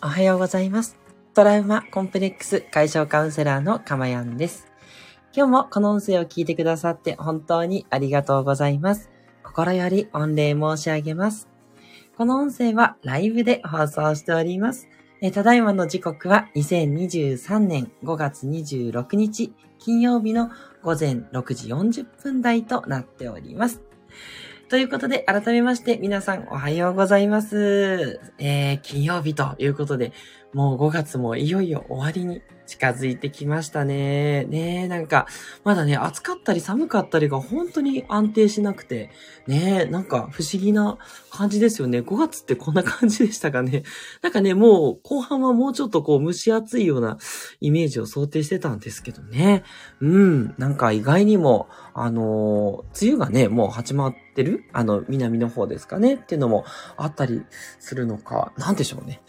おはようございます。トラウマコンプレックス解消カウンセラーのかまやんです。今日もこの音声を聞いてくださって本当にありがとうございます。心より御礼申し上げます。この音声はライブで放送しております。えただいまの時刻は2023年5月26日金曜日の午前6時40分台となっております。ということで、改めまして皆さんおはようございます。えー、金曜日ということで、もう5月もいよいよ終わりに近づいてきましたね。ねえ、なんか、まだね、暑かったり寒かったりが本当に安定しなくて、ねえ、なんか不思議な感じですよね。5月ってこんな感じでしたかね。なんかね、もう後半はもうちょっとこう蒸し暑いようなイメージを想定してたんですけどね。うん、なんか意外にも、あのー、梅雨がね、もう始まっててる？あの、南の方ですかね？っていうのもあったりするのか、なんでしょうね？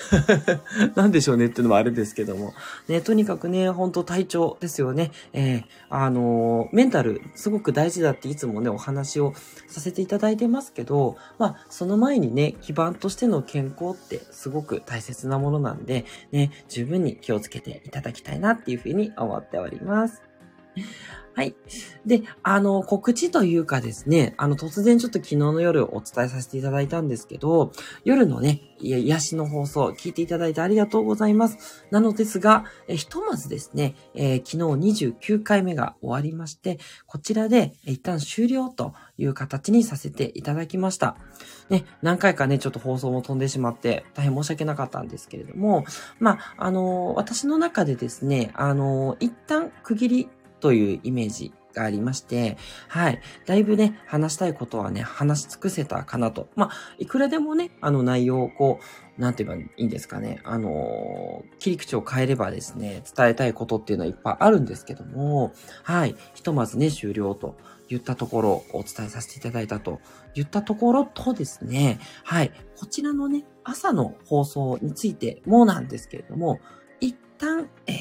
なんでしょうね？っていうのもあるんですけども。ね、とにかくね、ほんと体調ですよね。えー、あのー、メンタル、すごく大事だっていつもね、お話をさせていただいてますけど、まあ、その前にね、基盤としての健康ってすごく大切なものなんで、ね、十分に気をつけていただきたいなっていうふうに思っております。はい。で、あの、告知というかですね、あの、突然ちょっと昨日の夜お伝えさせていただいたんですけど、夜のね、癒しの放送、聞いていただいてありがとうございます。なのですが、えひとまずですね、えー、昨日29回目が終わりまして、こちらで一旦終了という形にさせていただきました。ね、何回かね、ちょっと放送も飛んでしまって、大変申し訳なかったんですけれども、まあ、あの、私の中でですね、あの、一旦区切りというイメージがありまして、はい。だいぶね、話したいことはね、話し尽くせたかなと。まあ、いくらでもね、あの内容をこう、なんて言えばいいんですかね。あのー、切り口を変えればですね、伝えたいことっていうのはいっぱいあるんですけども、はい。ひとまずね、終了と言ったところをお伝えさせていただいたと言ったところとですね、はい。こちらのね、朝の放送についてもなんですけれども、一旦、えー、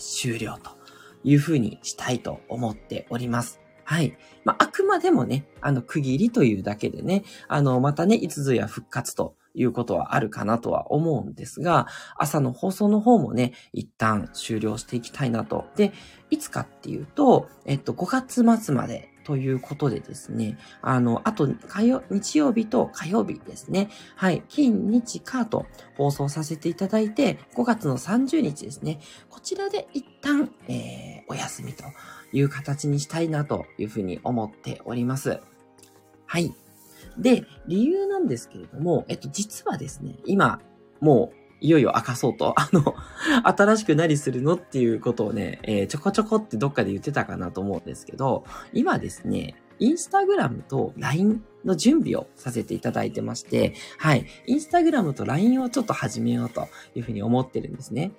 終了と。いうふうにしたいと思っております。はい。まあ、あくまでもね、あの、区切りというだけでね、あの、またね、いつぞや復活ということはあるかなとは思うんですが、朝の放送の方もね、一旦終了していきたいなと。で、いつかっていうと、えっと、5月末までということでですね、あの、あと、火曜、日曜日と火曜日ですね。はい。金、日、火と放送させていただいて、5月の30日ですね。こちらで一旦、えー、お休みという形にしたいなというふうに思っております。はい。で、理由なんですけれども、えっと、実はですね、今、もう、いよいよ明かそうと、あの、新しく何するのっていうことをね、えー、ちょこちょこってどっかで言ってたかなと思うんですけど、今ですね、インスタグラムと LINE の準備をさせていただいてまして、はい。インスタグラムと LINE をちょっと始めようというふうに思ってるんですね。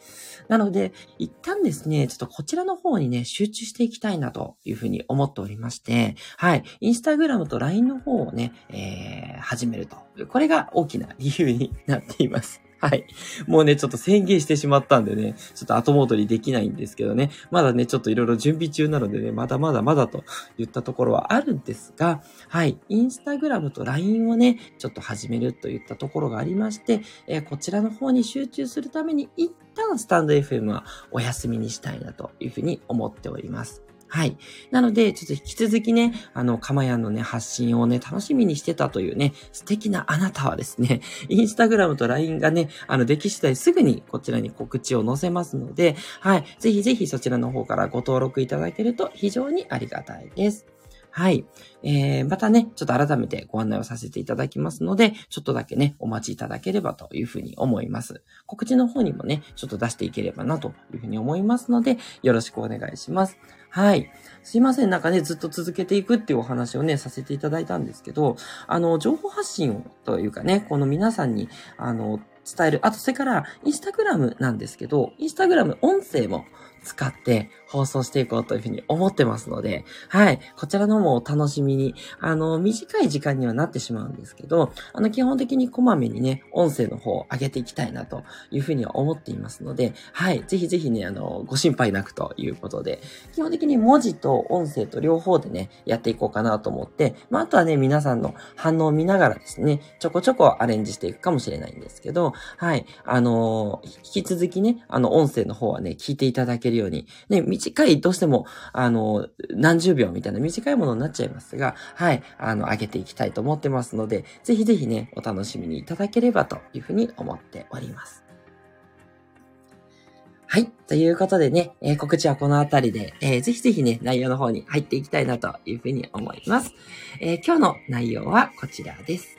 なので、一旦ですね、ちょっとこちらの方にね、集中していきたいなというふうに思っておりまして、はい。インスタグラムと LINE の方をね、えー、始めると。これが大きな理由になっています。はい。もうね、ちょっと宣言してしまったんでね、ちょっと後戻りできないんですけどね、まだね、ちょっといろいろ準備中なのでね、まだまだまだと言ったところはあるんですが、はい。インスタグラムと LINE をね、ちょっと始めるといったところがありまして、えー、こちらの方に集中するために一旦スタンド FM はお休みにしたいなというふうに思っております。はい。なので、ちょっと引き続きね、あの、かまやんのね、発信をね、楽しみにしてたというね、素敵なあなたはですね、インスタグラムと LINE がね、あの、でき次第すぐにこちらに告知を載せますので、はい。ぜひぜひそちらの方からご登録いただけると非常にありがたいです。はい。えー、またね、ちょっと改めてご案内をさせていただきますので、ちょっとだけね、お待ちいただければというふうに思います。告知の方にもね、ちょっと出していければなというふうに思いますので、よろしくお願いします。はい。すいません。なんかね、ずっと続けていくっていうお話をね、させていただいたんですけど、あの、情報発信をというかね、この皆さんに、あの、伝える。あと、それから、インスタグラムなんですけど、インスタグラム音声も使って放送していこうというふうに思ってますので、はい。こちらのもお楽しみに、あの、短い時間にはなってしまうんですけど、あの、基本的にこまめにね、音声の方を上げていきたいなというふうには思っていますので、はい。ぜひぜひね、あの、ご心配なくということで、基本的に文字と音声と両方でね、やっていこうかなと思って、まあ、あとはね、皆さんの反応を見ながらですね、ちょこちょこアレンジしていくかもしれないんですけど、はい。あの引き続きね、あの、音声の方はね、聞いていただけるように、ね、短短い、どうしても、あの、何十秒みたいな短いものになっちゃいますが、はい、あの、上げていきたいと思ってますので、ぜひぜひね、お楽しみにいただければというふうに思っております。はい。ということでね、えー、告知はこのあたりで、えー、ぜひぜひね、内容の方に入っていきたいなというふうに思います。えー、今日の内容はこちらです。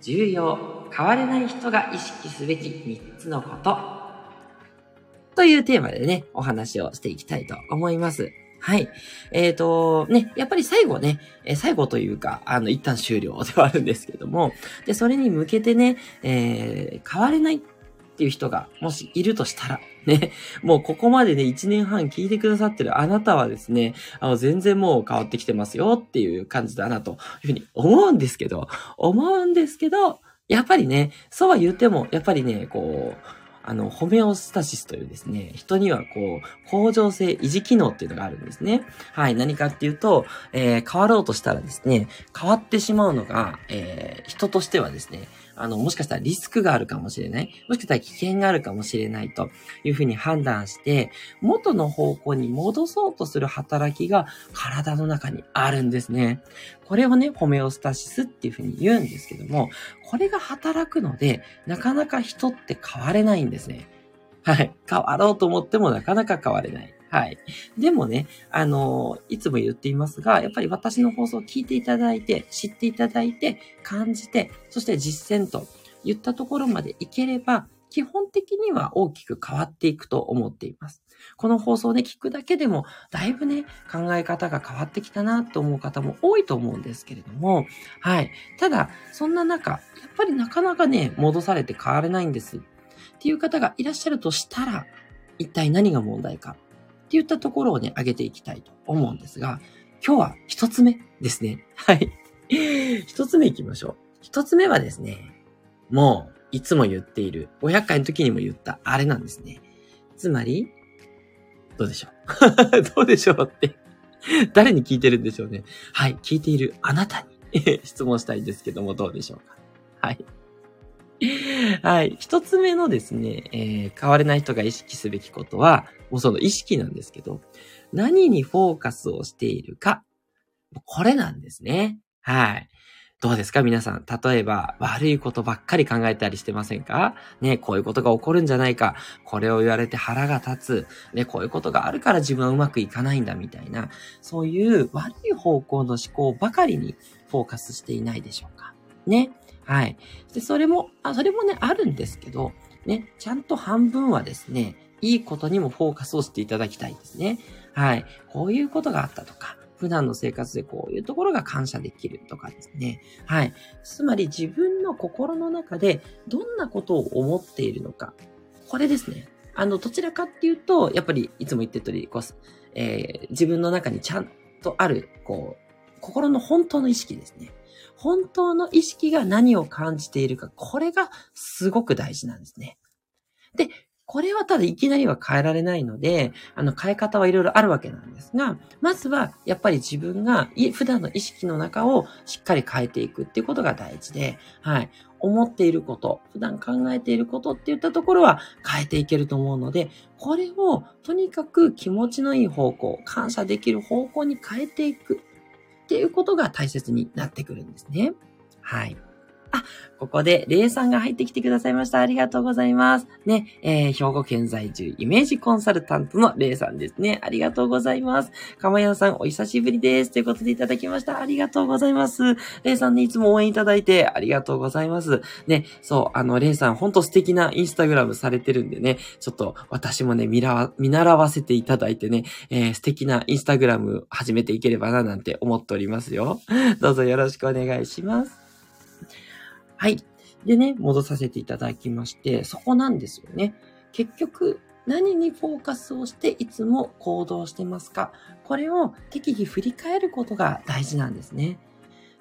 重要、変われない人が意識すべき3つのこと。というテーマでね、お話をしていきたいと思います。はい。えっ、ー、と、ね、やっぱり最後ね、え最後というか、あの、一旦終了ではあるんですけども、で、それに向けてね、えー、変われないっていう人が、もしいるとしたら、ね、もうここまでね、1年半聞いてくださってるあなたはですね、あの、全然もう変わってきてますよっていう感じだなというふうに思うんですけど、思うんですけど、やっぱりね、そうは言っても、やっぱりね、こう、あの、ホメオスタシスというですね、人にはこう、向上性維持機能っていうのがあるんですね。はい、何かっていうと、えー、変わろうとしたらですね、変わってしまうのが、えー、人としてはですね、あの、もしかしたらリスクがあるかもしれない。もしかしたら危険があるかもしれないというふうに判断して、元の方向に戻そうとする働きが体の中にあるんですね。これをね、ホメオスタシスっていうふうに言うんですけども、これが働くので、なかなか人って変われないんですね。はい。変わろうと思ってもなかなか変われない。はい。でもね、あの、いつも言っていますが、やっぱり私の放送を聞いていただいて、知っていただいて、感じて、そして実践と言ったところまでいければ、基本的には大きく変わっていくと思っています。この放送で聞くだけでも、だいぶね、考え方が変わってきたなと思う方も多いと思うんですけれども、はい。ただ、そんな中、やっぱりなかなかね、戻されて変われないんです。っていう方がいらっしゃるとしたら、一体何が問題かって言ったところをね、上げていきたいと思うんですが、今日は一つ目ですね。はい。一つ目行きましょう。一つ目はですね、もう、いつも言っている、500回の時にも言ったあれなんですね。つまり、どうでしょう？どうでしょうって誰に聞いてるんでしょうね。はい、聞いているあなたに 質問したいんですけども、どうでしょうか？はい。はい。一つ目のですね、えー、変われない人が意識すべきことは、もうその意識なんですけど、何にフォーカスをしているか、これなんですね。はい。どうですか？皆さん。例えば、悪いことばっかり考えたりしてませんか？ね、こういうことが起こるんじゃないか。これを言われて腹が立つ。ね、こういうことがあるから自分はうまくいかないんだみたいな、そういう悪い方向の思考ばかりにフォーカスしていないでしょうか？ね。はい。で、それも、あ、それもね、あるんですけど、ね、ちゃんと半分はですね、いいことにもフォーカスをしていただきたいんですね。はい。こういうことがあったとか、普段の生活でこういうところが感謝できるとかですね。はい。つまり自分の心の中でどんなことを思っているのか。これですね。あの、どちらかっていうと、やっぱりいつも言ってる通り、こう、えー、自分の中にちゃんとある、こう、心の本当の意識ですね。本当の意識が何を感じているか、これがすごく大事なんですね。で、これはただいきなりは変えられないので、あの変え方はいろいろあるわけなんですが、まずはやっぱり自分が普段の意識の中をしっかり変えていくっていうことが大事で、はい。思っていること、普段考えていることっていったところは変えていけると思うので、これをとにかく気持ちのいい方向、感謝できる方向に変えていく。っていうことが大切になってくるんですね。はい。あ、ここで、レイさんが入ってきてくださいました。ありがとうございます。ね、えー、兵庫県在住イメージコンサルタントのレイさんですね。ありがとうございます。かまやんさん、お久しぶりです。ということでいただきました。ありがとうございます。レイさんにいつも応援いただいてありがとうございます。ね、そう、あの、レイさん、ほんと素敵なインスタグラムされてるんでね、ちょっと私もね、見ら見習わせていただいてね、えー、素敵なインスタグラム始めていければななんて思っておりますよ。どうぞよろしくお願いします。はい。でね、戻させていただきまして、そこなんですよね。結局、何にフォーカスをしていつも行動してますか？これを適宜振り返ることが大事なんですね。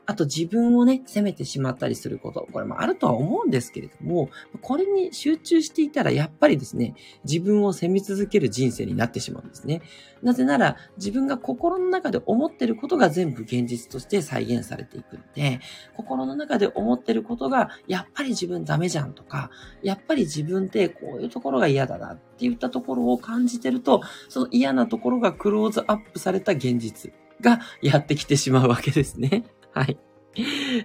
あと自分をね、責めてしまったりすること、これもあるとは思うんですけれども、これに集中していたらやっぱりですね、自分を責め続ける人生になってしまうんですね。なぜなら、自分が心の中で思ってることが全部現実として再現されていくので、心の中で思ってることが、やっぱり自分ダメじゃんとか、やっぱり自分ってこういうところが嫌だなって言ったところを感じてると、その嫌なところがクローズアップされた現実がやってきてしまうわけですね。はい。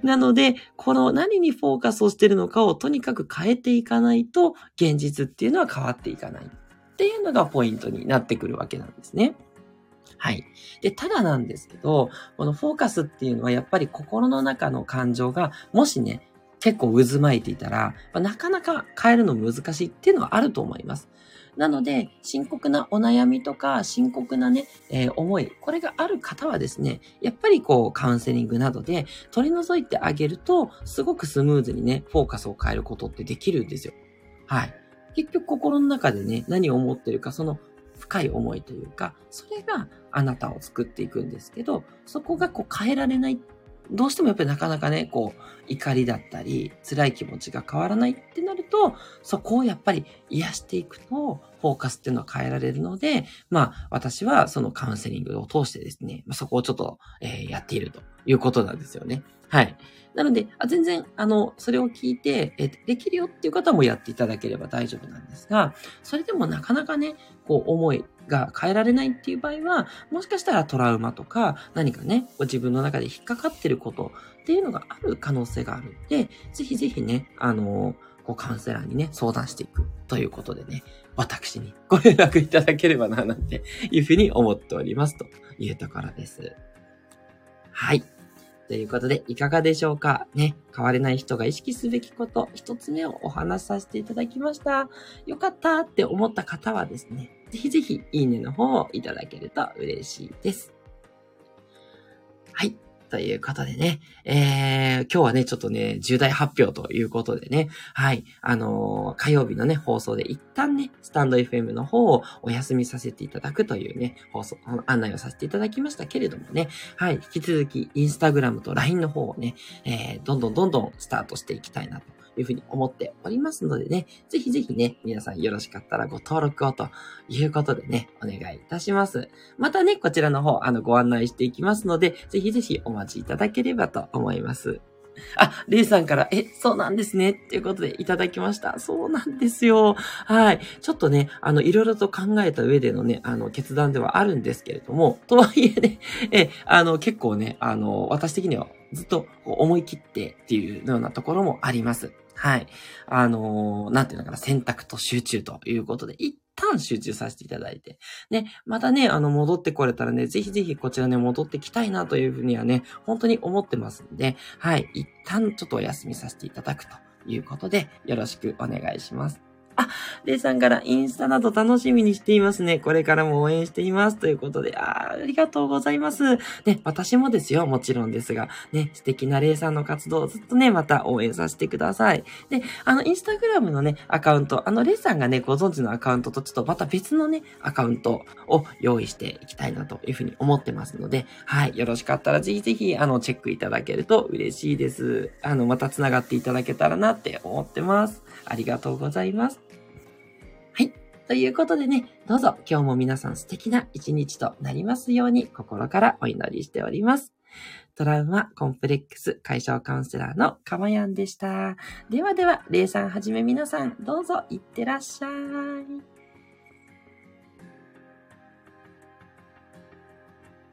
なので、この何にフォーカスをしてるのかをとにかく変えていかないと、現実っていうのは変わっていかないっていうのがポイントになってくるわけなんですね。はい。で、ただなんですけど、このフォーカスっていうのはやっぱり心の中の感情が、もしね、結構渦巻いていたら、なかなか変えるの難しいっていうのはあると思います。なので、深刻なお悩みとか、深刻なね、えー、思い、これがある方はですね、やっぱりこう、カウンセリングなどで取り除いてあげると、すごくスムーズにね、フォーカスを変えることってできるんですよ。はい。結局心の中でね、何を思ってるか、その深い思いというか、それがあなたを作っていくんですけど、そこがこう変えられないどうしてもやっぱりなかなかね、こう、怒りだったり、辛い気持ちが変わらないってなると、そこをやっぱり癒していくと、フォーカスっていうのは変えられるので、まあ、私はそのカウンセリングを通してですね、そこをちょっと、えー、やっているということなんですよね。はい。なので、あ全然、あの、それを聞いて、えできるよっていう方もやっていただければ大丈夫なんですが、それでもなかなかね、こう、思いが変えられないっていう場合は、もしかしたらトラウマとか、何かね、自分の中で引っかかってることっていうのがある可能性があるんで、ぜひぜひね、あの、こうカウンセラーにね、相談していくということでね、私にご連絡いただければな、なんていうふうに思っておりますというところです。はい。ということで、いかがでしょうか？ね。変われない人が意識すべきこと、一つ目をお話しさせていただきました。よかったって思った方はですね、ぜひぜひいいねの方をいただけると嬉しいです。はい。ということでね、えー、今日はね、ちょっとね、重大発表ということでね、はい、あのー、火曜日のね、放送で一旦ね、スタンド FM の方をお休みさせていただくというね、放送、案内をさせていただきましたけれどもね、はい、引き続き、インスタグラムと LINE の方をね、えー、どんどんどんどんスタートしていきたいなというふうに思っておりますのでね、ぜひぜひね、皆さんよろしかったらご登録をということでね、お願いいたします。またね、こちらの方、あの、ご案内していきますので、ぜひぜひお待ちいただければと思います。あ、レイさんから、え、そうなんですね。っていうことでいただきました。そうなんですよ。はい。ちょっとね、あの、いろいろと考えた上でのね、あの、決断ではあるんですけれども、とはいえね、え、あの、結構ね、あの、私的にはずっと思い切ってっていうようなところもあります。はい。あのー、なんていうのかな、選択と集中ということで、一旦集中させていただいて。ね、またね、あの、戻ってこれたらね、ぜひぜひこちらね、戻ってきたいなというふうにはね、本当に思ってますんで、はい。一旦ちょっとお休みさせていただくということで、よろしくお願いします。あ、レイさんからインスタなど楽しみにしていますね。これからも応援しています。ということで、あありがとうございます。ね、私もですよ。もちろんですが、ね、素敵なレイさんの活動をずっとね、また応援させてください。で、あの、インスタグラムのね、アカウント、あの、レイさんがね、ご存知のアカウントとちょっとまた別のね、アカウントを用意していきたいなというふうに思ってますので、はい、よろしかったらぜひぜひ、あの、チェックいただけると嬉しいです。あの、また繋がっていただけたらなって思ってます。ありがとうございます。はい。ということでね、どうぞ今日も皆さん素敵な一日となりますように心からお祈りしております。トラウマ、コンプレックス解消カウンセラーのかまやんでした。ではでは、さんはじめ皆さん、どうぞいってらっしゃい。